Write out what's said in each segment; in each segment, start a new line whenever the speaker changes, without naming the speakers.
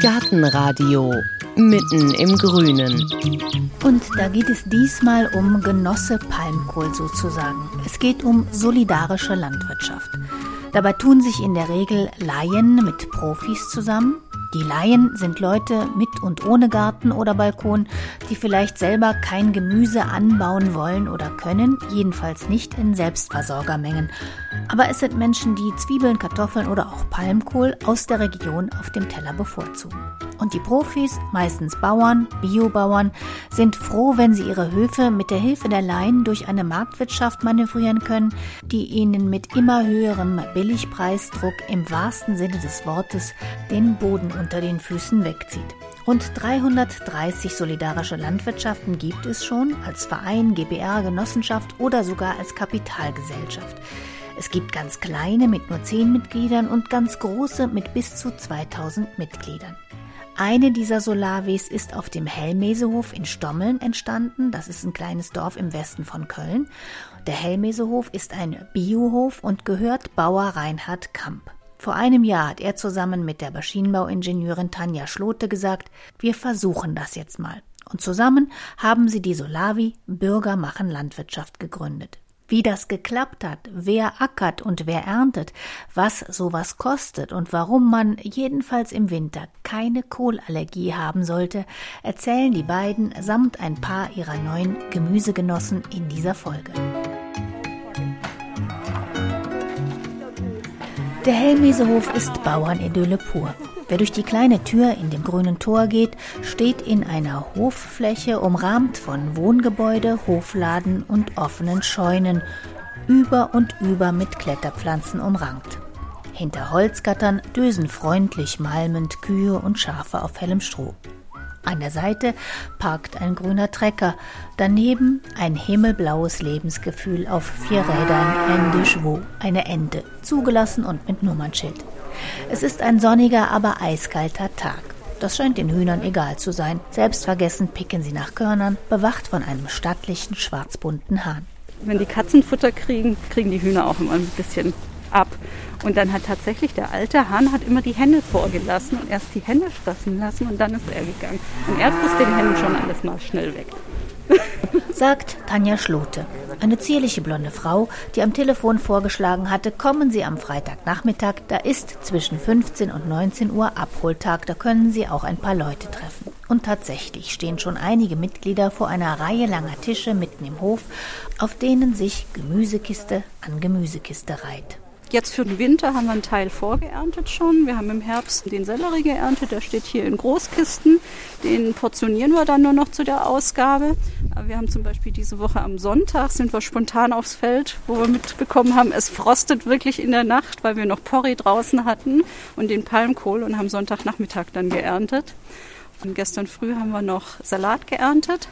Gartenradio mitten im Grünen.
Und da geht es diesmal um Genosse Palmkohl sozusagen. Es geht um solidarische Landwirtschaft. Dabei tun sich in der Regel Laien mit Profis zusammen, die Laien sind Leute mit und ohne Garten oder Balkon, die vielleicht selber kein Gemüse anbauen wollen oder können, jedenfalls nicht in Selbstversorgermengen. Aber es sind Menschen, die Zwiebeln, Kartoffeln oder auch Palmkohl aus der Region auf dem Teller bevorzugen. Und die Profis, meistens Bauern, Biobauern, sind froh, wenn sie ihre Höfe mit der Hilfe der Laien durch eine Marktwirtschaft manövrieren können, die ihnen mit immer höherem Billigpreisdruck im wahrsten Sinne des Wortes den Boden unter den Füßen wegzieht. Rund 330 solidarische Landwirtschaften gibt es schon als Verein, GBR, Genossenschaft oder sogar als Kapitalgesellschaft. Es gibt ganz kleine mit nur 10 Mitgliedern und ganz große mit bis zu 2000 Mitgliedern. Eine dieser Solavis ist auf dem Hellmesehof in Stommeln entstanden. Das ist ein kleines Dorf im Westen von Köln. Der Hellmesehof ist ein Biohof und gehört Bauer Reinhard Kamp. Vor einem Jahr hat er zusammen mit der Maschinenbauingenieurin Tanja Schlote gesagt, wir versuchen das jetzt mal. Und zusammen haben sie die Solavi Bürger machen Landwirtschaft gegründet. Wie das geklappt hat, wer ackert und wer erntet, was sowas kostet und warum man jedenfalls im Winter keine Kohlallergie haben sollte, erzählen die beiden samt ein paar ihrer neuen Gemüsegenossen in dieser Folge. Der Hellmesehof ist Bauernidylle pur. Wer durch die kleine Tür in dem grünen Tor geht, steht in einer Hoffläche umrahmt von Wohngebäude, Hofladen und offenen Scheunen, über und über mit Kletterpflanzen umrankt. Hinter Holzgattern dösen freundlich malmend Kühe und Schafe auf hellem Stroh. An der Seite parkt ein grüner Trecker, daneben ein himmelblaues Lebensgefühl auf vier Rädern händisch wo eine Ente, zugelassen und mit Nummernschild. Es ist ein sonniger, aber eiskalter Tag. Das scheint den Hühnern egal zu sein. Selbstvergessen picken sie nach Körnern, bewacht von einem stattlichen schwarzbunten Hahn.
Wenn die Katzen Futter kriegen, kriegen die Hühner auch immer ein bisschen ab. Und dann hat tatsächlich der alte Hahn hat immer die Hände vorgelassen und erst die Hände fressen lassen und dann ist er gegangen. Und er frisst den Hennen schon alles mal schnell weg.
Sagt Tanja Schlote, eine zierliche blonde Frau, die am Telefon vorgeschlagen hatte, kommen Sie am Freitagnachmittag, da ist zwischen 15 und 19 Uhr Abholtag, da können Sie auch ein paar Leute treffen. Und tatsächlich stehen schon einige Mitglieder vor einer Reihe langer Tische mitten im Hof, auf denen sich Gemüsekiste an Gemüsekiste reiht.
Jetzt für den Winter haben wir einen Teil vorgeerntet schon. Wir haben im Herbst den Sellerie geerntet, der steht hier in Großkisten. Den portionieren wir dann nur noch zu der Ausgabe. Wir haben zum Beispiel diese Woche am Sonntag sind wir spontan aufs Feld, wo wir mitbekommen haben, es frostet wirklich in der Nacht, weil wir noch Porree draußen hatten und den Palmkohl und haben Sonntagnachmittag dann geerntet. Und gestern früh haben wir noch Salat geerntet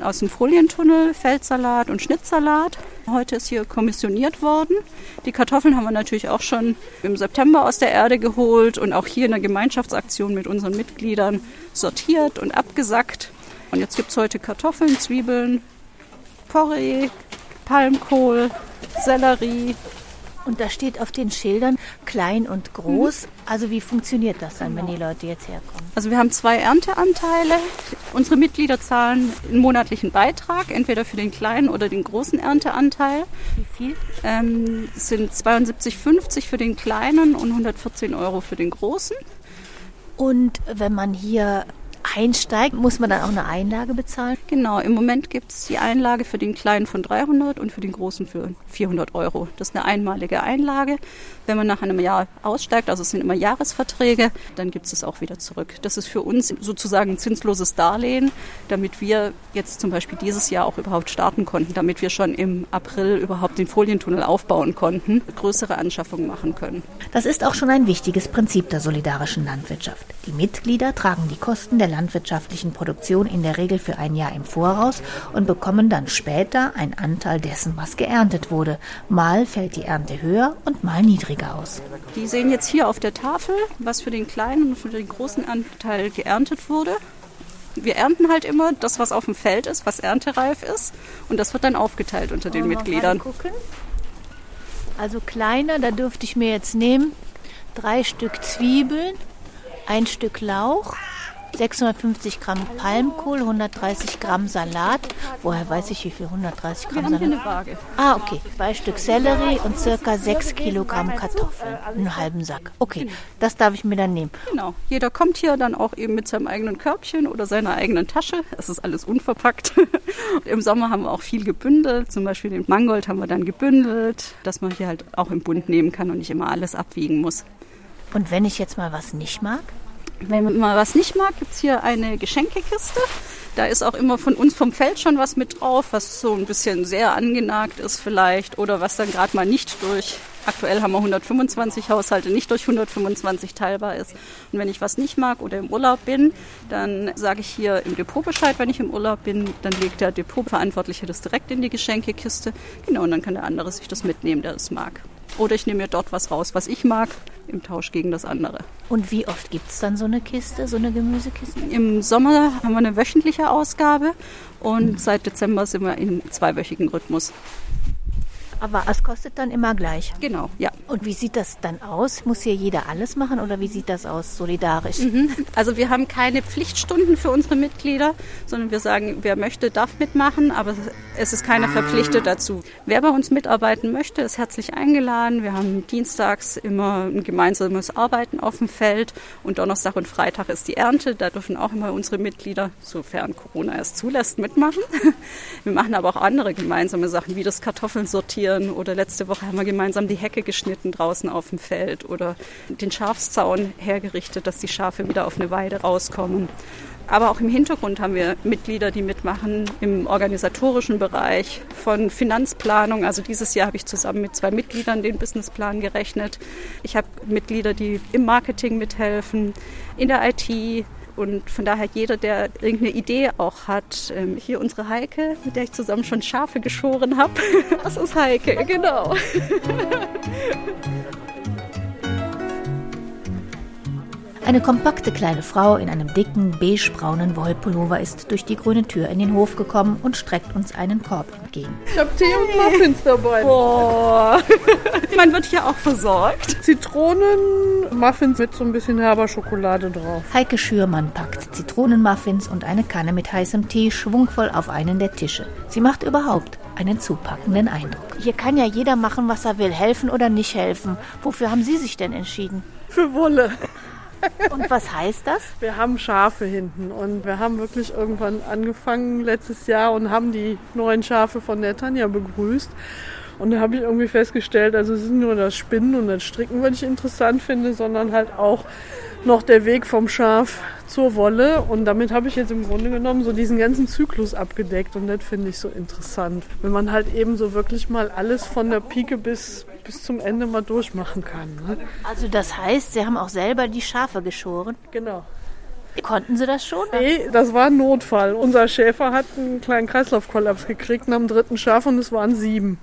aus dem Folientunnel Feldsalat und Schnittsalat. Heute ist hier kommissioniert worden. Die Kartoffeln haben wir natürlich auch schon im September aus der Erde geholt und auch hier in der Gemeinschaftsaktion mit unseren Mitgliedern sortiert und abgesackt. Und jetzt gibt es heute Kartoffeln, Zwiebeln, Porree, Palmkohl, Sellerie,
und da steht auf den Schildern klein und groß. Mhm. Also wie funktioniert das dann, wenn die Leute jetzt herkommen?
Also wir haben zwei Ernteanteile. Unsere Mitglieder zahlen einen monatlichen Beitrag, entweder für den kleinen oder den großen Ernteanteil.
Wie viel?
Ähm, es sind 72,50 für den kleinen und 114 Euro für den großen.
Und wenn man hier einsteigt, muss man dann auch eine Einlage bezahlen?
Genau, im Moment gibt es die Einlage für den kleinen von 300 und für den großen für 400 Euro. Das ist eine einmalige Einlage. Wenn man nach einem Jahr aussteigt, also es sind immer Jahresverträge, dann gibt es es auch wieder zurück. Das ist für uns sozusagen ein zinsloses Darlehen, damit wir jetzt zum Beispiel dieses Jahr auch überhaupt starten konnten, damit wir schon im April überhaupt den Folientunnel aufbauen konnten, größere Anschaffungen machen können.
Das ist auch schon ein wichtiges Prinzip der solidarischen Landwirtschaft. Die Mitglieder tragen die Kosten der landwirtschaftlichen Produktion in der Regel für ein Jahr im Voraus und bekommen dann später einen Anteil dessen, was geerntet wurde. Mal fällt die Ernte höher und mal niedriger aus.
Die sehen jetzt hier auf der Tafel, was für den kleinen und für den großen Anteil geerntet wurde. Wir ernten halt immer das, was auf dem Feld ist, was erntereif ist. Und das wird dann aufgeteilt unter den Mitgliedern.
Also kleiner, da dürfte ich mir jetzt nehmen drei Stück Zwiebeln, ein Stück Lauch, 650 Gramm Palmkohl, 130 Gramm Salat. Woher weiß ich, wie viel 130 Gramm Salat?
eine Waage.
Ah, okay. Zwei Stück Sellerie und circa 6 Kilogramm Kartoffeln. Einen halben Sack. Okay, das darf ich mir dann nehmen.
Genau. Jeder kommt hier dann auch eben mit seinem eigenen Körbchen oder seiner eigenen Tasche. Es ist alles unverpackt. Im Sommer haben wir auch viel gebündelt. Zum Beispiel den Mangold haben wir dann gebündelt, dass man hier halt auch im Bund nehmen kann und nicht immer alles abwiegen muss.
Und wenn ich jetzt mal was nicht mag?
Wenn man mal was nicht mag, gibt's hier eine Geschenkekiste. Da ist auch immer von uns vom Feld schon was mit drauf, was so ein bisschen sehr angenagt ist vielleicht oder was dann gerade mal nicht durch, aktuell haben wir 125 Haushalte, nicht durch 125 teilbar ist. Und wenn ich was nicht mag oder im Urlaub bin, dann sage ich hier im Depot Bescheid, wenn ich im Urlaub bin, dann legt der Depotverantwortliche das direkt in die Geschenkekiste. Genau, und dann kann der andere sich das mitnehmen, der es mag. Oder ich nehme mir dort was raus, was ich mag, im Tausch gegen das andere.
Und wie oft gibt es dann so eine Kiste, so eine Gemüsekiste?
Im Sommer haben wir eine wöchentliche Ausgabe und seit Dezember sind wir im zweiwöchigen Rhythmus.
Aber es kostet dann immer gleich.
Genau, ja.
Und wie sieht das dann aus? Muss hier jeder alles machen oder wie sieht das aus, solidarisch?
Also wir haben keine Pflichtstunden für unsere Mitglieder, sondern wir sagen, wer möchte, darf mitmachen, aber es ist keiner verpflichtet dazu. Wer bei uns mitarbeiten möchte, ist herzlich eingeladen. Wir haben dienstags immer ein gemeinsames Arbeiten auf dem Feld und Donnerstag und Freitag ist die Ernte. Da dürfen auch immer unsere Mitglieder, sofern Corona es zulässt, mitmachen. Wir machen aber auch andere gemeinsame Sachen, wie das Kartoffeln sortieren oder letzte Woche haben wir gemeinsam die Hecke geschnitten draußen auf dem Feld oder den Schafszaun hergerichtet, dass die Schafe wieder auf eine Weide rauskommen. Aber auch im Hintergrund haben wir Mitglieder, die mitmachen im organisatorischen Bereich von Finanzplanung. Also dieses Jahr habe ich zusammen mit zwei Mitgliedern den Businessplan gerechnet. Ich habe Mitglieder, die im Marketing mithelfen, in der IT, und von daher jeder, der irgendeine Idee auch hat. Ähm, hier unsere Heike, mit der ich zusammen schon Schafe geschoren habe. Das ist Heike, genau.
Eine kompakte kleine Frau in einem dicken, beigebraunen Wollpullover ist durch die grüne Tür in den Hof gekommen und streckt uns einen Korb entgegen.
Ich habe Tee und Muffins dabei.
Boah. Man wird hier auch versorgt.
Zitronen, Muffins mit so ein bisschen herber Schokolade drauf.
Heike Schürmann packt Zitronenmuffins und eine Kanne mit heißem Tee schwungvoll auf einen der Tische. Sie macht überhaupt einen zupackenden Eindruck. Hier kann ja jeder machen, was er will, helfen oder nicht helfen. Wofür haben Sie sich denn entschieden?
Für Wolle.
Und was heißt das?
Wir haben Schafe hinten und wir haben wirklich irgendwann angefangen letztes Jahr und haben die neuen Schafe von der Tanja begrüßt. Und da habe ich irgendwie festgestellt, also es ist nur das Spinnen und das Stricken, was ich interessant finde, sondern halt auch noch der Weg vom Schaf zur Wolle. Und damit habe ich jetzt im Grunde genommen so diesen ganzen Zyklus abgedeckt. Und das finde ich so interessant. Wenn man halt eben so wirklich mal alles von der Pike bis, bis zum Ende mal durchmachen kann. Ne?
Also das heißt, Sie haben auch selber die Schafe geschoren.
Genau.
Konnten Sie das schon?
Nee, das war ein Notfall. Unser Schäfer hat einen kleinen Kreislaufkollaps gekriegt dem dritten Schaf und es waren sieben.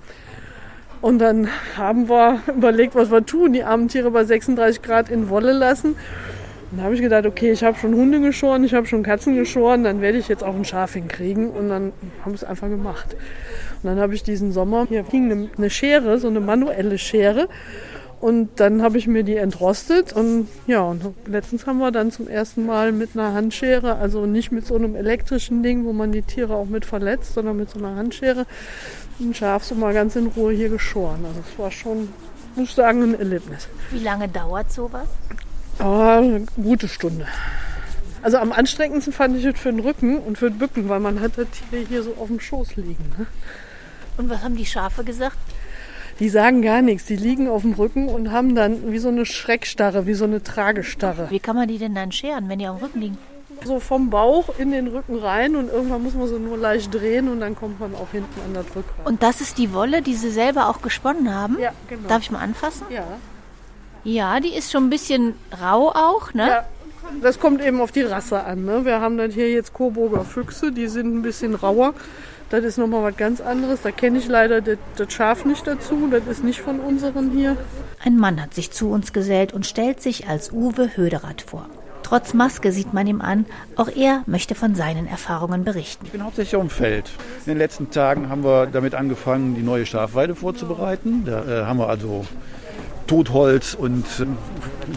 Und dann haben wir überlegt, was wir tun. Die armen Tiere bei 36 Grad in Wolle lassen. Und da habe ich gedacht, okay, ich habe schon Hunde geschoren, ich habe schon Katzen geschoren, dann werde ich jetzt auch ein Schaf hinkriegen. Und dann haben wir es einfach gemacht. Und dann habe ich diesen Sommer, hier hing eine, eine Schere, so eine manuelle Schere. Und dann habe ich mir die entrostet und ja, und letztens haben wir dann zum ersten Mal mit einer Handschere, also nicht mit so einem elektrischen Ding, wo man die Tiere auch mit verletzt, sondern mit so einer Handschere, ein Schaf so mal ganz in Ruhe hier geschoren. Also es war schon, muss ich sagen, ein Erlebnis.
Wie lange dauert sowas?
Aber eine gute Stunde. Also am anstrengendsten fand ich es für den Rücken und für den Bücken, weil man hat das Tier hier so auf dem Schoß liegen. Ne?
Und was haben die Schafe gesagt?
Die sagen gar nichts. Die liegen auf dem Rücken und haben dann wie so eine Schreckstarre, wie so eine Tragestarre.
Wie kann man die denn dann scheren, wenn die auf dem Rücken liegen?
So vom Bauch in den Rücken rein und irgendwann muss man so nur leicht drehen und dann kommt man auch hinten an das Rückgrat.
Und das ist die Wolle, die Sie selber auch gesponnen haben?
Ja, genau.
Darf ich mal anfassen?
Ja.
Ja, die ist schon ein bisschen rau auch, ne?
ja, das kommt eben auf die Rasse an. Ne? Wir haben dann hier jetzt Coburger Füchse, die sind ein bisschen rauer. Das ist nochmal was ganz anderes. Da kenne ich leider das, das Schaf nicht dazu. Das ist nicht von unseren hier.
Ein Mann hat sich zu uns gesellt und stellt sich als Uwe Höderath vor. Trotz Maske sieht man ihm an, auch er möchte von seinen Erfahrungen berichten.
Ich bin hauptsächlich auf dem Feld. In den letzten Tagen haben wir damit angefangen, die neue Schafweide vorzubereiten. Da äh, haben wir also Totholz und äh,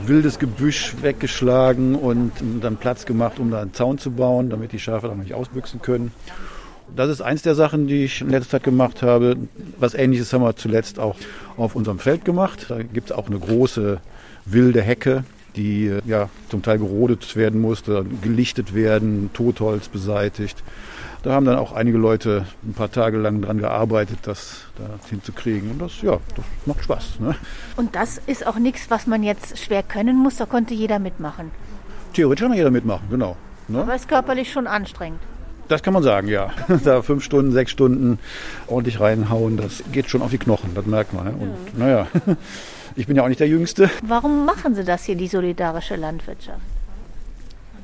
wildes Gebüsch weggeschlagen und dann Platz gemacht, um da einen Zaun zu bauen, damit die Schafe dann nicht ausbüchsen können. Das ist eins der Sachen, die ich in letzter Zeit gemacht habe. Was ähnliches haben wir zuletzt auch auf unserem Feld gemacht. Da gibt es auch eine große wilde Hecke, die äh, ja zum Teil gerodet werden musste, gelichtet werden, Totholz beseitigt. Da haben dann auch einige Leute ein paar Tage lang dran gearbeitet, das da hinzukriegen. Und das, ja, das macht Spaß. Ne?
Und das ist auch nichts, was man jetzt schwer können muss, da konnte jeder mitmachen.
Theoretisch kann jeder mitmachen, genau.
Ne? Aber ist körperlich schon anstrengend.
Das kann man sagen, ja. Da fünf Stunden, sechs Stunden ordentlich reinhauen, das geht schon auf die Knochen, das merkt man. Und ja. naja, ich bin ja auch nicht der Jüngste.
Warum machen Sie das hier, die solidarische Landwirtschaft?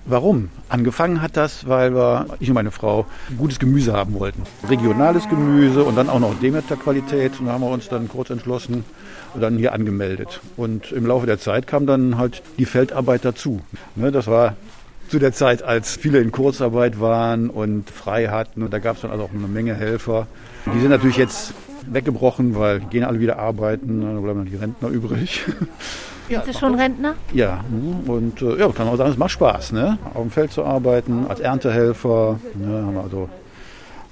Warum? Angefangen hat das, weil wir, ich und meine Frau, gutes Gemüse haben wollten. Regionales Gemüse und dann auch noch Demeter-Qualität. Und da haben wir uns dann kurz entschlossen und dann hier angemeldet. Und im Laufe der Zeit kam dann halt die Feldarbeit dazu. Ne, das war zu der Zeit, als viele in Kurzarbeit waren und frei hatten. Und da gab es dann also auch eine Menge Helfer. Die sind natürlich jetzt weggebrochen, weil die gehen alle wieder arbeiten. Da bleiben dann die Rentner übrig.
Sind Sie schon Rentner?
Ja, und äh, ja, kann man sagen, es macht Spaß, ne? auf dem Feld zu arbeiten, als Erntehelfer. Ne? Haben wir also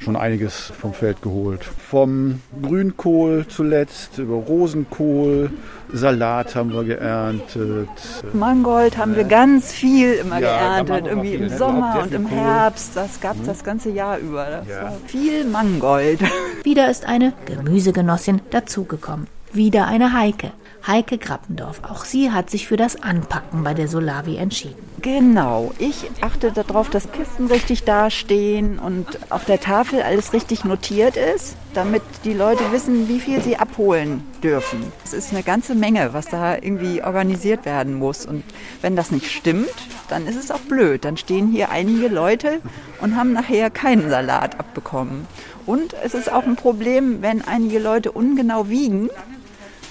schon einiges vom Feld geholt. Vom Grünkohl zuletzt über Rosenkohl, Salat haben wir geerntet.
Mangold haben wir ganz viel immer ja, geerntet, irgendwie im Sommer und im Herbst. Das gab es mhm. das ganze Jahr über. Das ja. war viel Mangold.
Wieder ist eine Gemüsegenossin dazugekommen. Wieder eine Heike. Heike Grappendorf. Auch sie hat sich für das Anpacken bei der Solavi entschieden.
Genau. Ich achte darauf, dass Kisten richtig dastehen und auf der Tafel alles richtig notiert ist, damit die Leute wissen, wie viel sie abholen dürfen. Es ist eine ganze Menge, was da irgendwie organisiert werden muss. Und wenn das nicht stimmt, dann ist es auch blöd. Dann stehen hier einige Leute und haben nachher keinen Salat abbekommen. Und es ist auch ein Problem, wenn einige Leute ungenau wiegen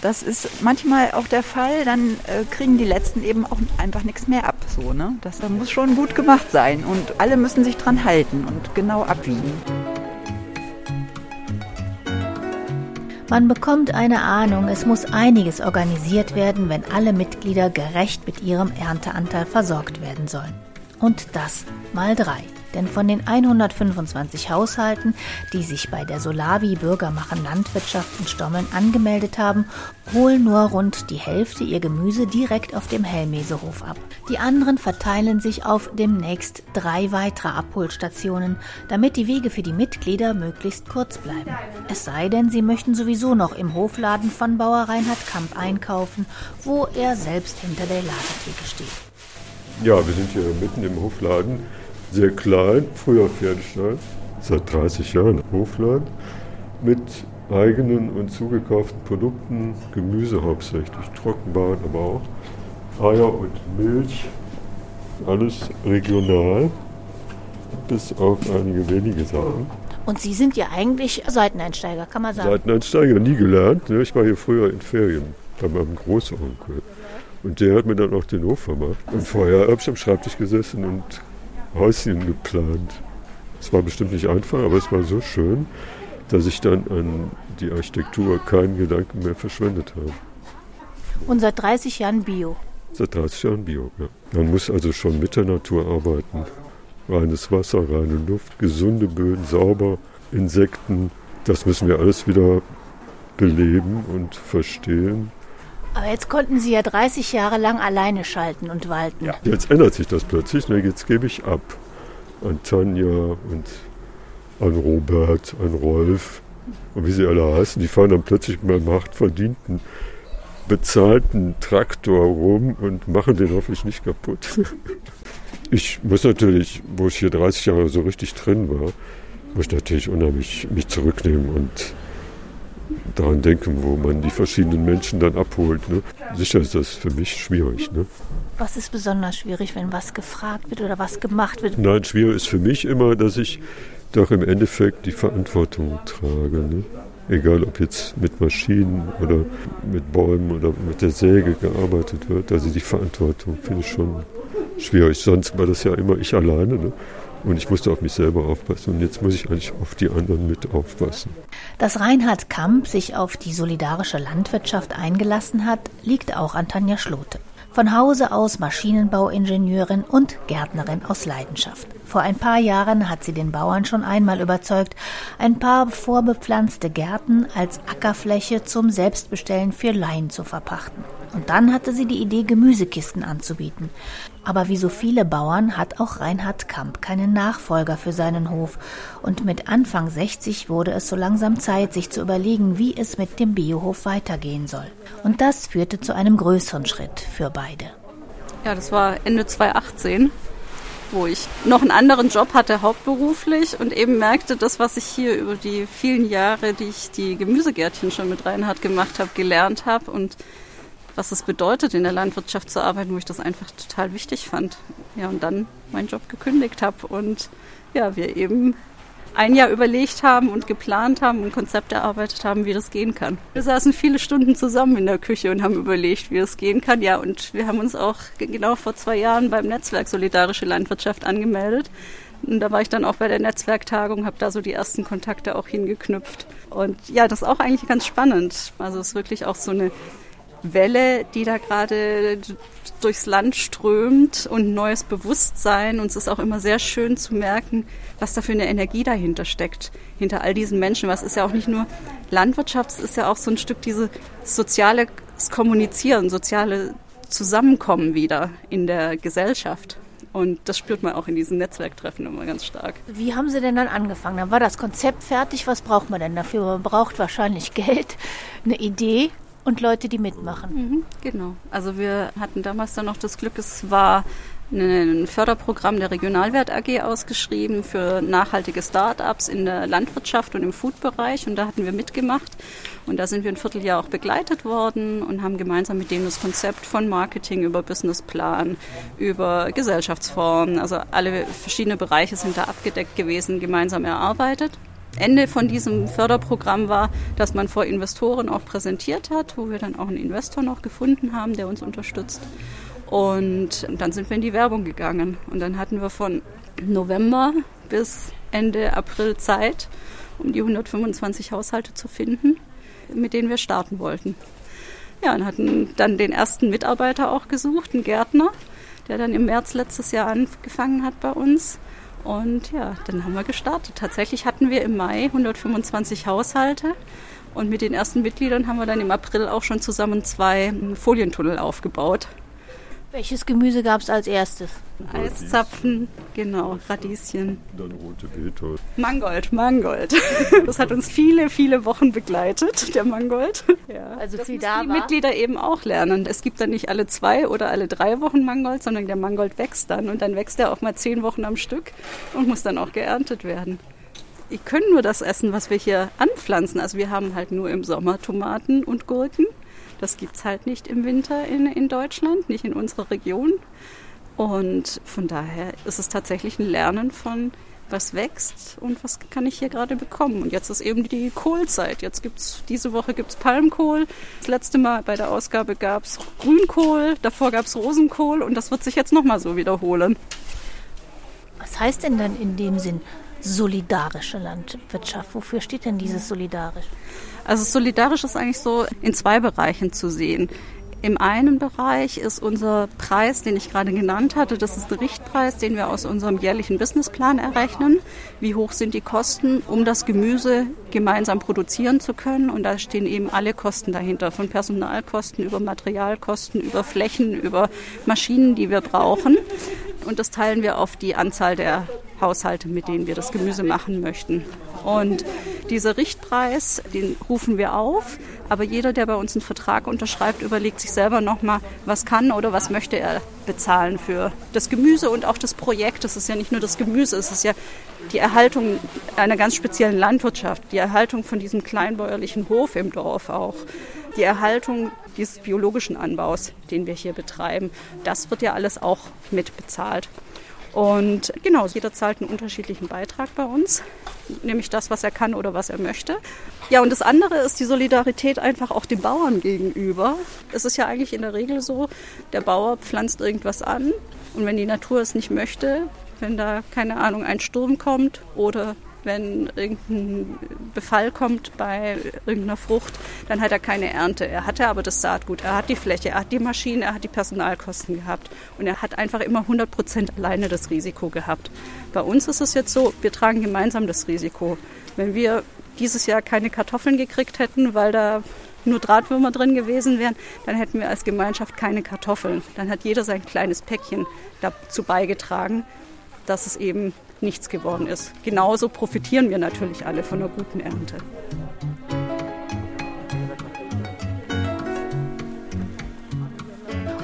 das ist manchmal auch der Fall, dann äh, kriegen die Letzten eben auch einfach nichts mehr ab. So, ne? Das, das muss schon gut gemacht sein und alle müssen sich dran halten und genau abwiegen.
Man bekommt eine Ahnung, es muss einiges organisiert werden, wenn alle Mitglieder gerecht mit ihrem Ernteanteil versorgt werden sollen. Und das mal drei. Denn von den 125 Haushalten, die sich bei der Solavi Bürgermachen Landwirtschaft in Stommeln angemeldet haben, holen nur rund die Hälfte ihr Gemüse direkt auf dem Hellmesehof ab. Die anderen verteilen sich auf demnächst drei weitere Abholstationen, damit die Wege für die Mitglieder möglichst kurz bleiben. Es sei denn, sie möchten sowieso noch im Hofladen von Bauer Reinhard Kamp einkaufen, wo er selbst hinter der Lagertheke steht.
Ja, wir sind hier mitten im Hofladen sehr klein, früher Pferdestall, seit 30 Jahren Hofladen, mit eigenen und zugekauften Produkten, Gemüse hauptsächlich, Trockenbaren aber auch, Eier und Milch, alles regional, bis auf einige wenige Sachen.
Und Sie sind ja eigentlich Seiteneinsteiger, kann man sagen.
Seiteneinsteiger, nie gelernt. Ne? Ich war hier früher in Ferien bei meinem Großonkel. Und der hat mir dann auch den Hof vermacht. Und vorher habe ich am Schreibtisch gesessen und Häuschen geplant. Es war bestimmt nicht einfach, aber es war so schön, dass ich dann an die Architektur keinen Gedanken mehr verschwendet habe.
Und seit 30 Jahren Bio?
Seit 30 Jahren Bio, ja. Man muss also schon mit der Natur arbeiten. Reines Wasser, reine Luft, gesunde Böden, sauber, Insekten. Das müssen wir alles wieder beleben und verstehen.
Aber jetzt konnten Sie ja 30 Jahre lang alleine schalten und walten. Ja.
Jetzt ändert sich das plötzlich. Ne? Jetzt gebe ich ab an Tanja und an Robert, an Rolf und wie sie alle heißen. Die fahren dann plötzlich mit meinem hart verdienten, bezahlten Traktor rum und machen den hoffentlich nicht kaputt. Ich muss natürlich, wo ich hier 30 Jahre so richtig drin war, muss ich natürlich unheimlich mich zurücknehmen und daran denken, wo man die verschiedenen Menschen dann abholt. Ne? Sicher ist das für mich schwierig. Ne?
Was ist besonders schwierig, wenn was gefragt wird oder was gemacht wird?
Nein, schwierig ist für mich immer, dass ich doch im Endeffekt die Verantwortung trage. Ne? Egal, ob jetzt mit Maschinen oder mit Bäumen oder mit der Säge gearbeitet wird. Also die Verantwortung finde ich schon schwierig. Sonst war das ja immer ich alleine. Ne? Und ich musste auf mich selber aufpassen und jetzt muss ich eigentlich auf die anderen mit aufpassen.
Dass Reinhard Kamp sich auf die solidarische Landwirtschaft eingelassen hat, liegt auch an Tanja Schlote. Von Hause aus Maschinenbauingenieurin und Gärtnerin aus Leidenschaft. Vor ein paar Jahren hat sie den Bauern schon einmal überzeugt, ein paar vorbepflanzte Gärten als Ackerfläche zum Selbstbestellen für Laien zu verpachten. Und dann hatte sie die Idee, Gemüsekisten anzubieten. Aber wie so viele Bauern hat auch Reinhard Kamp keinen Nachfolger für seinen Hof. Und mit Anfang 60 wurde es so langsam Zeit, sich zu überlegen, wie es mit dem Biohof weitergehen soll. Und das führte zu einem größeren Schritt für beide.
Ja, das war Ende 2018 wo ich noch einen anderen Job hatte, hauptberuflich und eben merkte, das, was ich hier über die vielen Jahre, die ich die Gemüsegärtchen schon mit Reinhard gemacht habe, gelernt habe und was es bedeutet, in der Landwirtschaft zu arbeiten, wo ich das einfach total wichtig fand. Ja, und dann meinen Job gekündigt habe und ja, wir eben ein Jahr überlegt haben und geplant haben und Konzept erarbeitet haben, wie das gehen kann. Wir saßen viele Stunden zusammen in der Küche und haben überlegt, wie das gehen kann. Ja, und wir haben uns auch genau vor zwei Jahren beim Netzwerk Solidarische Landwirtschaft angemeldet. Und da war ich dann auch bei der Netzwerktagung, habe da so die ersten Kontakte auch hingeknüpft. Und ja, das ist auch eigentlich ganz spannend. Also es ist wirklich auch so eine Welle, die da gerade durchs Land strömt und neues Bewusstsein. Und es ist auch immer sehr schön zu merken, was da für eine Energie dahinter steckt, hinter all diesen Menschen. Was ist ja auch nicht nur Landwirtschaft, es ist ja auch so ein Stück dieses soziale Kommunizieren, soziale Zusammenkommen wieder in der Gesellschaft. Und das spürt man auch in diesen Netzwerktreffen immer ganz stark.
Wie haben Sie denn dann angefangen? Dann war das Konzept fertig. Was braucht man denn dafür? Man braucht wahrscheinlich Geld, eine Idee und Leute, die mitmachen.
Mhm, genau. Also wir hatten damals dann noch das Glück, es war ein Förderprogramm der Regionalwert AG ausgeschrieben für nachhaltige Start-ups in der Landwirtschaft und im Food-Bereich und da hatten wir mitgemacht und da sind wir ein Vierteljahr auch begleitet worden und haben gemeinsam mit denen das Konzept von Marketing über Businessplan, über Gesellschaftsformen, also alle verschiedene Bereiche sind da abgedeckt gewesen, gemeinsam erarbeitet. Ende von diesem Förderprogramm war, dass man vor Investoren auch präsentiert hat, wo wir dann auch einen Investor noch gefunden haben, der uns unterstützt. Und dann sind wir in die Werbung gegangen. Und dann hatten wir von November bis Ende April Zeit, um die 125 Haushalte zu finden, mit denen wir starten wollten. Ja, und hatten dann den ersten Mitarbeiter auch gesucht, einen Gärtner, der dann im März letztes Jahr angefangen hat bei uns. Und ja, dann haben wir gestartet. Tatsächlich hatten wir im Mai 125 Haushalte und mit den ersten Mitgliedern haben wir dann im April auch schon zusammen zwei Folientunnel aufgebaut.
Welches Gemüse gab es als erstes?
Eiszapfen, genau, Radieschen.
Dann rote Beete.
Mangold, Mangold. Das hat uns viele, viele Wochen begleitet, der Mangold.
Ja. Also
das
viel
müssen
da
die
war.
Mitglieder eben auch lernen. Es gibt dann nicht alle zwei oder alle drei Wochen Mangold, sondern der Mangold wächst dann und dann wächst er auch mal zehn Wochen am Stück und muss dann auch geerntet werden. Wir können nur das essen, was wir hier anpflanzen. Also wir haben halt nur im Sommer Tomaten und Gurken. Das gibt's halt nicht im Winter in, in Deutschland, nicht in unserer Region. Und von daher ist es tatsächlich ein Lernen von, was wächst und was kann ich hier gerade bekommen. Und jetzt ist eben die Kohlzeit. Jetzt gibt's diese Woche gibt's Palmkohl. Das letzte Mal bei der Ausgabe gab's Grünkohl, davor gab's Rosenkohl und das wird sich jetzt nochmal so wiederholen.
Was heißt denn dann in dem Sinn solidarische Landwirtschaft? Wofür steht denn dieses solidarisch?
Also solidarisch ist eigentlich so in zwei Bereichen zu sehen. Im einen Bereich ist unser Preis, den ich gerade genannt hatte, das ist der Richtpreis, den wir aus unserem jährlichen Businessplan errechnen. Wie hoch sind die Kosten, um das Gemüse gemeinsam produzieren zu können? Und da stehen eben alle Kosten dahinter, von Personalkosten über Materialkosten, über Flächen, über Maschinen, die wir brauchen. Und das teilen wir auf die Anzahl der Haushalte, mit denen wir das Gemüse machen möchten. Und dieser Richtpreis, den rufen wir auf, aber jeder, der bei uns einen Vertrag unterschreibt, überlegt sich selber nochmal, was kann oder was möchte er bezahlen für das Gemüse und auch das Projekt. Es ist ja nicht nur das Gemüse, es ist ja die Erhaltung einer ganz speziellen Landwirtschaft, die Erhaltung von diesem kleinbäuerlichen Hof im Dorf auch, die Erhaltung dieses biologischen Anbaus, den wir hier betreiben. Das wird ja alles auch mitbezahlt. Und genau, jeder zahlt einen unterschiedlichen Beitrag bei uns, nämlich das, was er kann oder was er möchte. Ja, und das andere ist die Solidarität einfach auch dem Bauern gegenüber. Es ist ja eigentlich in der Regel so, der Bauer pflanzt irgendwas an und wenn die Natur es nicht möchte, wenn da, keine Ahnung, ein Sturm kommt oder wenn irgendein Befall kommt bei irgendeiner Frucht, dann hat er keine Ernte. Er hatte aber das Saatgut, er hat die Fläche, er hat die Maschine, er hat die Personalkosten gehabt und er hat einfach immer 100 Prozent alleine das Risiko gehabt. Bei uns ist es jetzt so, wir tragen gemeinsam das Risiko. Wenn wir dieses Jahr keine Kartoffeln gekriegt hätten, weil da nur Drahtwürmer drin gewesen wären, dann hätten wir als Gemeinschaft keine Kartoffeln. Dann hat jeder sein kleines Päckchen dazu beigetragen, dass es eben nichts geworden ist. Genauso profitieren wir natürlich alle von einer guten Ernte.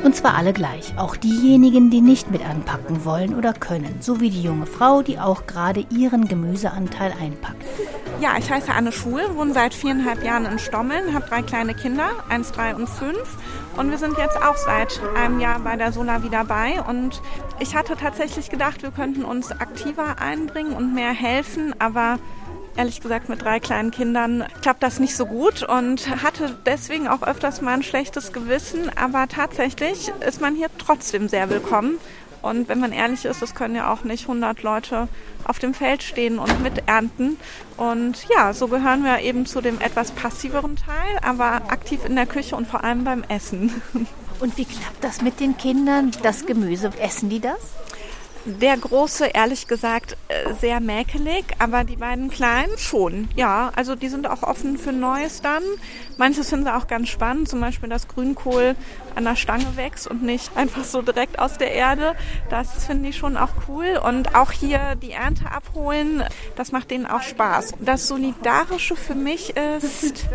Und zwar alle gleich, auch diejenigen, die nicht mit anpacken wollen oder können, sowie die junge Frau, die auch gerade ihren Gemüseanteil einpackt.
Ja, ich heiße Anne Schul, wohne seit viereinhalb Jahren in Stommeln, habe drei kleine Kinder, eins, drei und fünf. Und wir sind jetzt auch seit einem Jahr bei der Sola wieder bei. Und ich hatte tatsächlich gedacht, wir könnten uns aktiver einbringen und mehr helfen, aber ehrlich gesagt mit drei kleinen Kindern klappt das nicht so gut und hatte deswegen auch öfters mal ein schlechtes Gewissen. Aber tatsächlich ist man hier trotzdem sehr willkommen. Und wenn man ehrlich ist, es können ja auch nicht 100 Leute auf dem Feld stehen und miternten. Und ja, so gehören wir eben zu dem etwas passiveren Teil, aber aktiv in der Küche und vor allem beim Essen.
Und wie klappt das mit den Kindern? Das Gemüse, essen die das?
Der Große, ehrlich gesagt, äh, sehr mäkelig, aber die beiden Kleinen schon. Ja, also die sind auch offen für Neues dann. Manches finden sie auch ganz spannend, zum Beispiel, dass Grünkohl an der Stange wächst und nicht einfach so direkt aus der Erde. Das finde ich schon auch cool. Und auch hier die Ernte abholen, das macht denen auch Spaß. Das Solidarische für mich ist,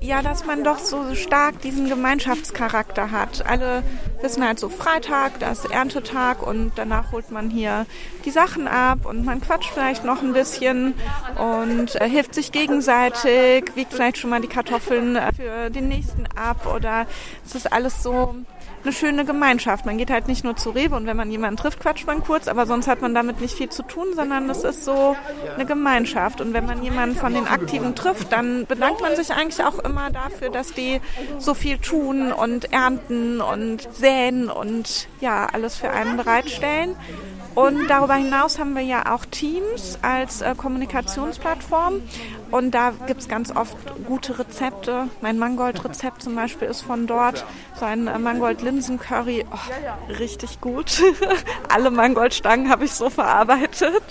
ja, dass man doch so stark diesen Gemeinschaftscharakter hat. Alle wissen halt so Freitag, das Erntetag und danach holt man hier die Sachen ab und man quatscht vielleicht noch ein bisschen und äh, hilft sich gegenseitig, wiegt vielleicht schon mal die Kartoffeln äh, für den nächsten ab oder es ist alles so eine schöne Gemeinschaft. Man geht halt nicht nur zu Rewe und wenn man jemanden trifft, quatscht man kurz, aber sonst hat man damit nicht viel zu tun, sondern es ist so eine Gemeinschaft. Und wenn man jemanden von den Aktiven trifft, dann bedankt man sich eigentlich auch immer dafür, dass die so viel tun und ernten und säen und ja, alles für einen bereitstellen. Und darüber hinaus haben wir ja auch Teams als äh, Kommunikationsplattform. Und da gibt es ganz oft gute Rezepte. Mein Mangold-Rezept zum Beispiel ist von dort. So ein äh, Mangold-Linsen-Curry. Oh, richtig gut. Alle Mangoldstangen habe ich so verarbeitet.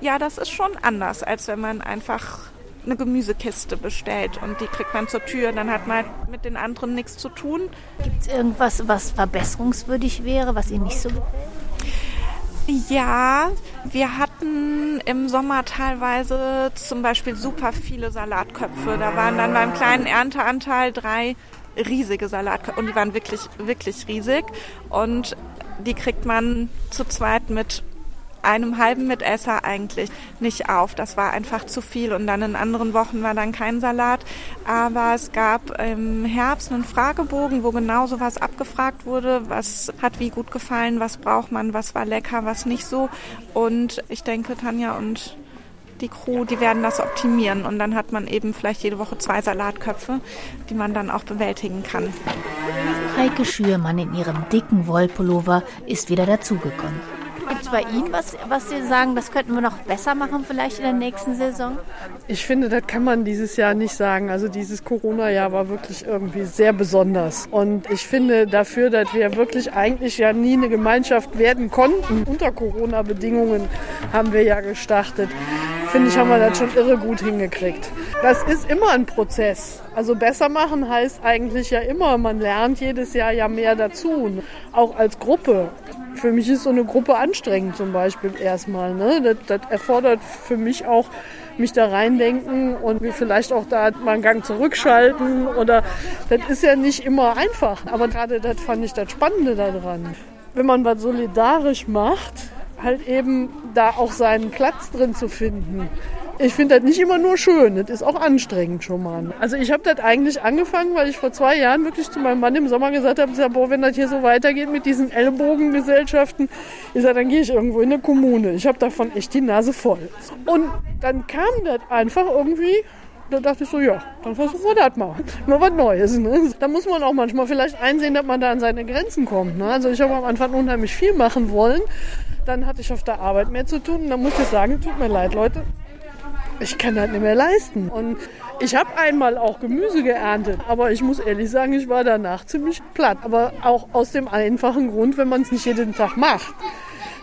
Ja, das ist schon anders, als wenn man einfach eine Gemüsekiste bestellt und die kriegt man zur Tür. Dann hat man halt mit den anderen nichts zu tun.
Gibt es irgendwas, was verbesserungswürdig wäre, was Ihnen nicht so gefällt?
Ja, wir hatten im Sommer teilweise zum Beispiel super viele Salatköpfe. Da waren dann beim kleinen Ernteanteil drei riesige Salatköpfe und die waren wirklich, wirklich riesig. Und die kriegt man zu zweit mit einem halben Mitesser eigentlich nicht auf. Das war einfach zu viel und dann in anderen Wochen war dann kein Salat. Aber es gab im Herbst einen Fragebogen, wo genau sowas abgefragt wurde, was hat wie gut gefallen, was braucht man, was war lecker, was nicht so. Und ich denke, Tanja und die Crew, die werden das optimieren und dann hat man eben vielleicht jede Woche zwei Salatköpfe, die man dann auch bewältigen kann.
Heike Schürmann in ihrem dicken Wollpullover ist wieder dazugekommen. Gibt es bei Ihnen was, was Sie sagen, das könnten wir noch besser machen vielleicht in der nächsten Saison?
Ich finde, das kann man dieses Jahr nicht sagen. Also dieses Corona-Jahr war wirklich irgendwie sehr besonders. Und ich finde dafür, dass wir wirklich eigentlich ja nie eine Gemeinschaft werden konnten, unter Corona-Bedingungen haben wir ja gestartet. Finde ich, haben wir das schon irre gut hingekriegt. Das ist immer ein Prozess. Also besser machen heißt eigentlich ja immer, man lernt jedes Jahr ja mehr dazu. Auch als Gruppe für mich ist so eine Gruppe anstrengend zum Beispiel erstmal. Ne? Das, das erfordert für mich auch mich da reindenken und vielleicht auch da mal einen Gang zurückschalten oder das ist ja nicht immer einfach. Aber gerade das fand ich das Spannende daran. Wenn man was solidarisch macht, halt eben da auch seinen Platz drin zu finden ich finde das nicht immer nur schön, das ist auch anstrengend schon mal. Also ich habe das eigentlich angefangen, weil ich vor zwei Jahren wirklich zu meinem Mann im Sommer gesagt habe, boah, wenn das hier so weitergeht mit diesen Ellbogengesellschaften, ich sag, dann gehe ich irgendwo in eine Kommune. Ich habe davon echt die Nase voll. Und dann kam das einfach irgendwie Da dachte ich so, ja, dann versuchen wir das mal. Mal was Neues. Ne? Da muss man auch manchmal vielleicht einsehen, dass man da an seine Grenzen kommt. Ne? Also ich habe am Anfang unheimlich viel machen wollen. Dann hatte ich auf der Arbeit mehr zu tun. Und dann musste ich sagen, tut mir leid, Leute, ich kann das nicht mehr leisten. Und ich habe einmal auch Gemüse geerntet, aber ich muss ehrlich sagen, ich war danach ziemlich platt. Aber auch aus dem einfachen Grund, wenn man es nicht jeden Tag macht.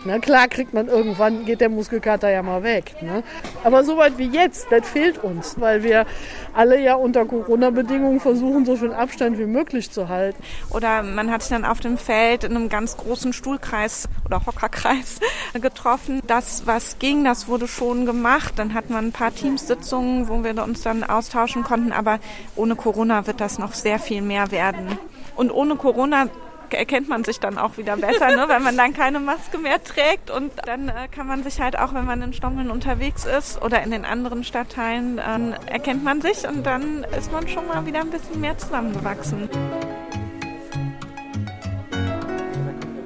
Na klar kriegt man irgendwann, geht der Muskelkater ja mal weg. Ne? Aber so weit wie jetzt, das fehlt uns, weil wir alle ja unter Corona-Bedingungen versuchen, so viel Abstand wie möglich zu halten.
Oder man hat sich dann auf dem Feld in einem ganz großen Stuhlkreis oder Hockerkreis getroffen. Das, was ging, das wurde schon gemacht. Dann hatten wir ein paar Teamsitzungen, wo wir uns dann austauschen konnten. Aber ohne Corona wird das noch sehr viel mehr werden. Und ohne Corona erkennt man sich dann auch wieder besser, ne? weil man dann keine Maske mehr trägt und dann äh, kann man sich halt auch, wenn man in Stommeln unterwegs ist oder in den anderen Stadtteilen, äh, erkennt man sich und dann ist man schon mal wieder ein bisschen mehr zusammengewachsen.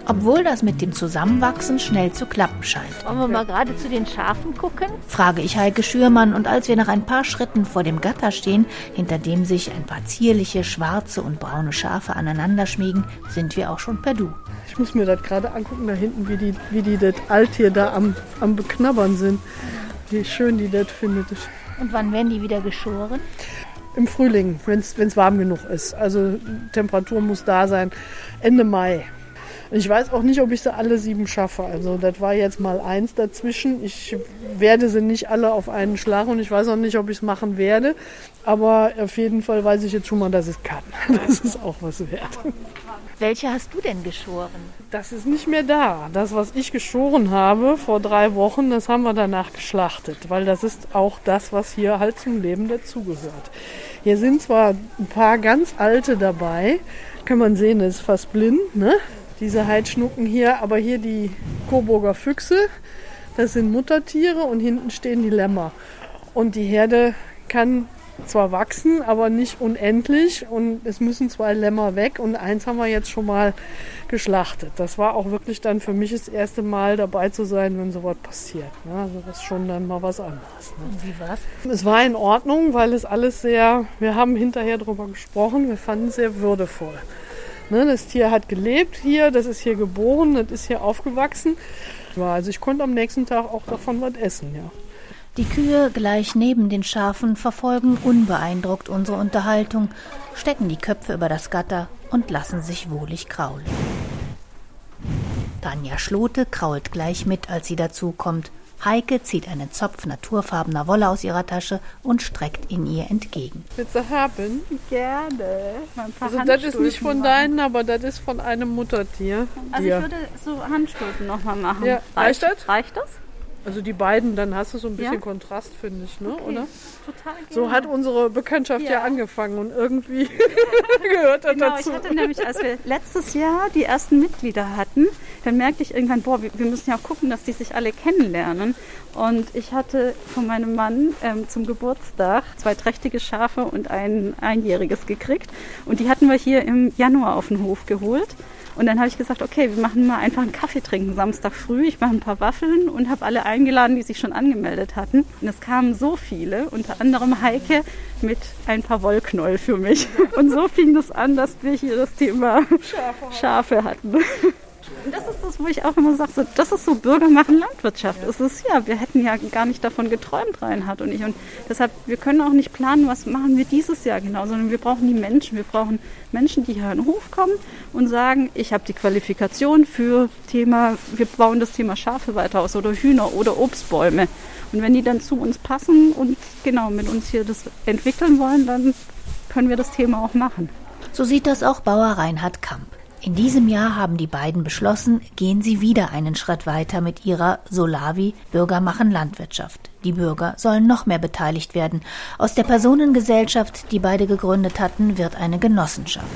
Obwohl das mit dem Zusammenwachsen schnell zu klappen scheint.
Wollen wir mal gerade zu den Schafen gucken?
Frage ich Heike Schürmann und als wir nach ein paar Schritten vor dem Gatter stehen, hinter dem sich ein paar zierliche schwarze und braune Schafe aneinander schmiegen, sind wir auch schon per Du.
Ich muss mir das gerade angucken da hinten, wie die, wie die das Alttier da am, am Beknabbern sind. Wie schön die das findet.
Und wann werden die wieder geschoren?
Im Frühling, wenn es warm genug ist. Also Temperatur muss da sein. Ende Mai. Ich weiß auch nicht, ob ich sie alle sieben schaffe. Also das war jetzt mal eins dazwischen. Ich werde sie nicht alle auf einen Schlag und ich weiß auch nicht, ob ich es machen werde. Aber auf jeden Fall weiß ich jetzt schon mal, dass ich es kann. Das ist auch was wert.
Welche hast du denn geschoren?
Das ist nicht mehr da. Das, was ich geschoren habe vor drei Wochen, das haben wir danach geschlachtet. Weil das ist auch das, was hier halt zum Leben dazugehört. Hier sind zwar ein paar ganz alte dabei. Kann man sehen, das ist fast blind, ne? Diese Heidschnucken hier, aber hier die Coburger Füchse, das sind Muttertiere und hinten stehen die Lämmer. Und die Herde kann zwar wachsen, aber nicht unendlich und es müssen zwei Lämmer weg und eins haben wir jetzt schon mal geschlachtet. Das war auch wirklich dann für mich das erste Mal dabei zu sein, wenn sowas passiert. Ne? Also das ist schon dann mal was anderes. Ne?
Wie war's?
Es war in Ordnung, weil es alles sehr, wir haben hinterher darüber gesprochen, wir fanden es sehr würdevoll. Ne, das Tier hat gelebt hier, das ist hier geboren, das ist hier aufgewachsen. Also ich konnte am nächsten Tag auch davon was essen, ja.
Die Kühe gleich neben den Schafen verfolgen unbeeindruckt unsere Unterhaltung, stecken die Köpfe über das Gatter und lassen sich wohlig kraulen. Tanja Schlote krault gleich mit, als sie dazukommt. Heike zieht einen Zopf naturfarbener Wolle aus ihrer Tasche und streckt ihn ihr entgegen.
Willst du haben?
Gerne.
Also das ist nicht von deinen, aber das ist von einem Muttertier.
Also ich würde so Handstulpen nochmal machen.
Ja, reicht das?
Reicht das?
Also die beiden, dann hast du so ein bisschen
Ja?
Kontrast, finde ich, ne?
Okay.
oder?
Total gerne.
So hat unsere Bekanntschaft ja,
Ja.
angefangen und irgendwie gehört das
Genau,
dazu.
ich hatte nämlich, als wir letztes Jahr die ersten Mitglieder hatten, dann merkte ich irgendwann, boah, wir, wir müssen ja auch gucken, dass die sich alle kennenlernen. Und ich hatte von meinem Mann ähm, zum Geburtstag zwei trächtige Schafe und ein einjähriges gekriegt. Und die hatten wir hier im Januar auf den Hof geholt. Und dann habe ich gesagt, okay, wir machen mal einfach einen Kaffee trinken Samstag früh. Ich mache ein paar Waffeln und habe alle eingeladen, die sich schon angemeldet hatten. Und es kamen so viele, unter anderem Heike mit ein paar Wollknäuel für mich. Und so fing das an, dass wir hier das Thema Schafe hatten. Und das ist das, wo ich auch immer sage, so, das ist so Bürger machen Landwirtschaft. Es ist ja, wir hätten ja gar nicht davon geträumt, Reinhard und ich. Und deshalb, wir können auch nicht planen, was machen wir dieses Jahr genau, sondern wir brauchen die Menschen. Wir brauchen Menschen, die hier in den Hof kommen und sagen, ich habe die Qualifikation für Thema, wir bauen das Thema Schafe weiter aus oder Hühner oder Obstbäume. Und wenn die dann zu uns passen und genau mit uns hier das entwickeln wollen, dann können wir das Thema auch machen.
So sieht das auch Bauer Reinhard Kamp. In diesem Jahr haben die beiden beschlossen, gehen sie wieder einen Schritt weiter mit ihrer Solavi Bürger machen Landwirtschaft. Die Bürger sollen noch mehr beteiligt werden. Aus der Personengesellschaft, die beide gegründet hatten, wird eine Genossenschaft.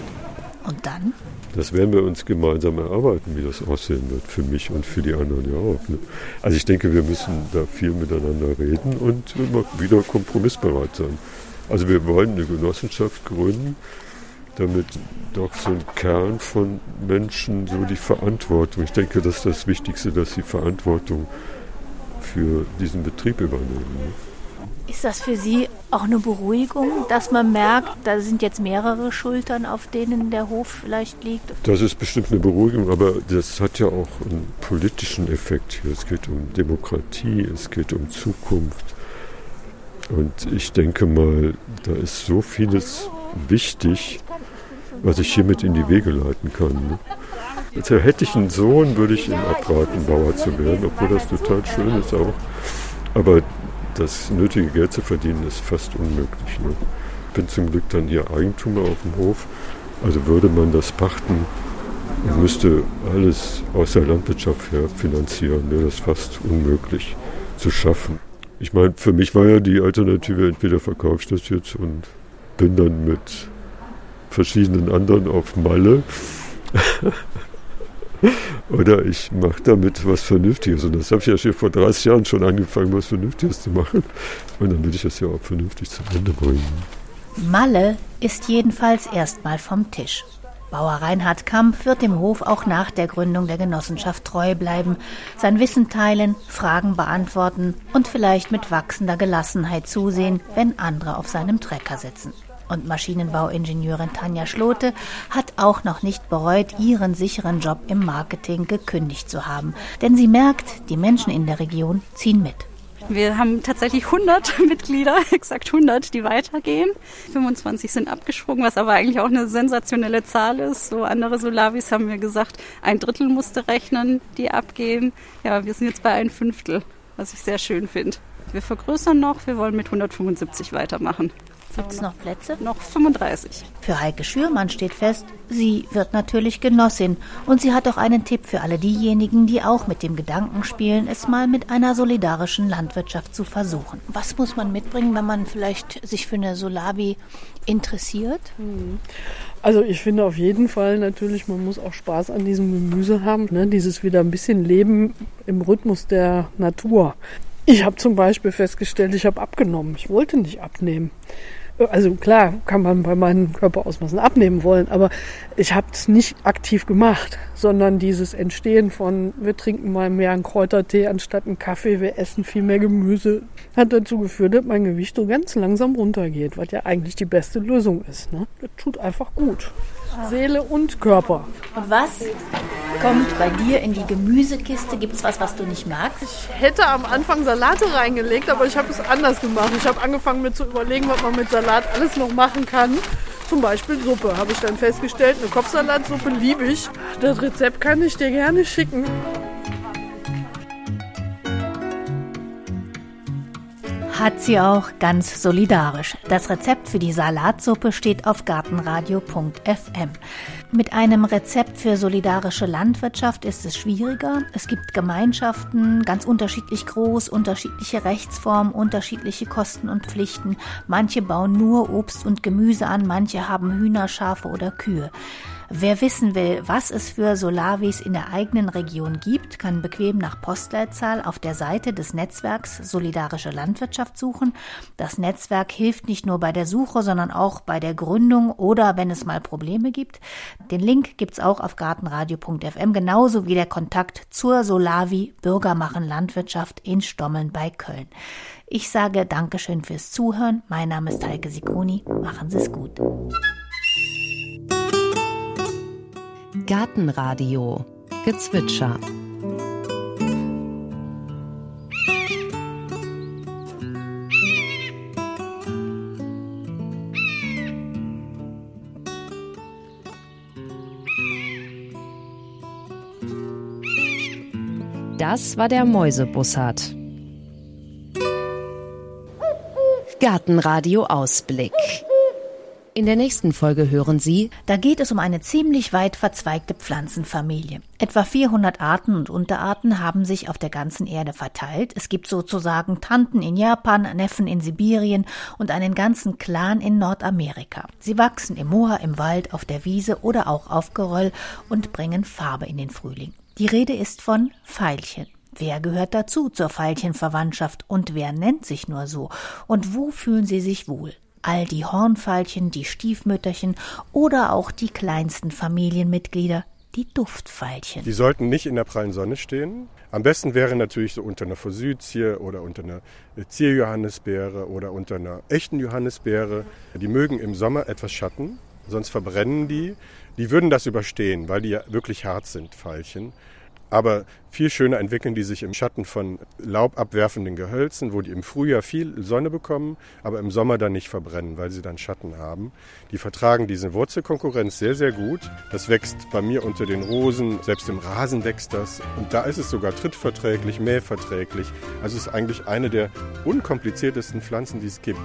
Und dann?
Das werden wir uns gemeinsam erarbeiten, wie das aussehen wird, für mich und für die anderen ja auch. Ne? Also ich denke, wir müssen da viel miteinander reden und immer wieder kompromissbereit sein. Also wir wollen eine Genossenschaft gründen, damit doch so ein Kern von Menschen so die Verantwortung, ich denke, das ist das Wichtigste, dass sie Verantwortung für diesen Betrieb übernehmen. Ne?
Ist das für Sie auch eine Beruhigung, dass man merkt, da sind jetzt mehrere Schultern, auf denen der Hof vielleicht liegt?
Das ist bestimmt eine Beruhigung, aber das hat ja auch einen politischen Effekt hier. Es geht um Demokratie, es geht um Zukunft. Und ich denke mal, da ist so vieles wichtig, was ich hiermit in die Wege leiten kann. Ne? Also hätte ich einen Sohn, würde ich ihm abraten, Bauer zu werden, obwohl das total schön ist auch. Aber das nötige Geld zu verdienen ist fast unmöglich. Ne? Ich bin zum Glück dann hier Eigentümer auf dem Hof. Also würde man das pachten und müsste alles aus der Landwirtschaft her finanzieren. Ne? Das fast unmöglich zu schaffen. Ich meine, für mich war ja die Alternative, entweder verkaufe ich das jetzt und bin dann mit verschiedenen anderen auf Malle. Oder ich mache damit was Vernünftiges. Und das habe ich ja schon vor 30 Jahren schon angefangen, was Vernünftiges zu machen. Und dann will ich das ja auch vernünftig zu Ende bringen.
Malle ist jedenfalls erstmal vom Tisch. Bauer Reinhard Kamp wird dem Hof auch nach der Gründung der Genossenschaft treu bleiben, sein Wissen teilen, Fragen beantworten und vielleicht mit wachsender Gelassenheit zusehen, wenn andere auf seinem Trecker sitzen. Und Maschinenbauingenieurin Tanja Schlote hat auch noch nicht bereut, ihren sicheren Job im Marketing gekündigt zu haben. Denn sie merkt, die Menschen in der Region ziehen mit.
Wir haben tatsächlich 100 Mitglieder, exakt 100, die weitergehen. 25 sind abgesprungen, was aber eigentlich auch eine sensationelle Zahl ist. So andere Solavis haben mir gesagt, ein Drittel musste rechnen, die abgehen. Ja, wir sind jetzt bei ein Fünftel, was ich sehr schön finde. Wir vergrößern noch, wir wollen mit 175 weitermachen.
Gibt es noch Plätze?
Noch 35.
Für Heike Schürmann steht fest, sie wird natürlich Genossin. Und sie hat auch einen Tipp für alle diejenigen, die auch mit dem Gedanken spielen, es mal mit einer solidarischen Landwirtschaft zu versuchen.
Was muss man mitbringen, wenn man vielleicht sich für eine Solavi interessiert?
Also ich finde auf jeden Fall natürlich, man muss auch Spaß an diesem Gemüse haben. Ne? Dieses wieder ein bisschen Leben im Rhythmus der Natur. Ich habe zum Beispiel festgestellt, ich habe abgenommen. Ich wollte nicht abnehmen. Also klar, kann man bei meinen Körperausmaßen abnehmen wollen, aber ich habe es nicht aktiv gemacht, sondern dieses Entstehen von, wir trinken mal mehr einen Kräutertee anstatt einen Kaffee, wir essen viel mehr Gemüse, hat dazu geführt, dass mein Gewicht so ganz langsam runtergeht, was ja eigentlich die beste Lösung ist. Ne? Das tut einfach gut. Seele und Körper.
Was kommt bei dir in die Gemüsekiste? Gibt es was, was du nicht magst?
Ich hätte am Anfang Salate reingelegt, aber ich habe es anders gemacht. Ich habe angefangen mir zu überlegen, was man mit Salat alles noch machen kann. Zum Beispiel Suppe, habe ich dann festgestellt. Eine Kopfsalatsuppe liebe ich. Das Rezept kann ich dir gerne schicken.
Hat sie auch ganz solidarisch. Das Rezept für die Salatsuppe steht auf gartenradio.fm. Mit einem Rezept für solidarische Landwirtschaft ist es schwieriger. Es gibt Gemeinschaften, ganz unterschiedlich groß, unterschiedliche Rechtsformen, unterschiedliche Kosten und Pflichten. Manche bauen nur Obst und Gemüse an, manche haben Hühner, Schafe oder Kühe. Wer wissen will, was es für Solavis in der eigenen Region gibt, kann bequem nach Postleitzahl auf der Seite des Netzwerks Solidarische Landwirtschaft suchen. Das Netzwerk hilft nicht nur bei der Suche, sondern auch bei der Gründung oder wenn es mal Probleme gibt. Den Link gibt's auch auf gartenradio.fm, genauso wie der Kontakt zur Solavi Bürgermachen Landwirtschaft in Stommeln bei Köln. Ich sage Dankeschön fürs Zuhören. Mein Name ist Heike Sikoni. Machen Sie es gut.
Gartenradio Gezwitscher Das war der Mäusebussard. Gartenradio Ausblick. In der nächsten Folge hören Sie,
Da geht es um eine ziemlich weit verzweigte Pflanzenfamilie. Etwa 400 Arten und Unterarten haben sich auf der ganzen Erde verteilt. Es gibt sozusagen Tanten in Japan, Neffen in Sibirien und einen ganzen Clan in Nordamerika. Sie wachsen im Moor, im Wald, auf der Wiese oder auch auf Geröll und bringen Farbe in den Frühling. Die Rede ist von Veilchen. Wer gehört dazu zur Veilchenverwandtschaft und wer nennt sich nur so? Und wo fühlen sie sich wohl? All die Hornfeilchen, die Stiefmütterchen oder auch die kleinsten Familienmitglieder. die Duftveilchen.
Die sollten nicht in der prallen Sonne stehen. Am besten wäre natürlich so unter einer Forsythie oder unter einer Zierjohannisbeere oder unter einer echten Johannisbeere. Die mögen im Sommer etwas Schatten, sonst verbrennen die. Die würden das überstehen, weil die ja wirklich hart sind, Veilchen. Aber viel schöner entwickeln die sich im Schatten von laubabwerfenden Gehölzen, wo die im Frühjahr viel Sonne bekommen, aber im Sommer dann nicht verbrennen, weil sie dann Schatten haben. Die vertragen diese Wurzelkonkurrenz sehr, sehr gut. Das wächst bei mir unter den Rosen, selbst im Rasen wächst das. Und da ist es sogar trittverträglich, mähverträglich. Also es ist eigentlich eine der unkompliziertesten Pflanzen, die es gibt.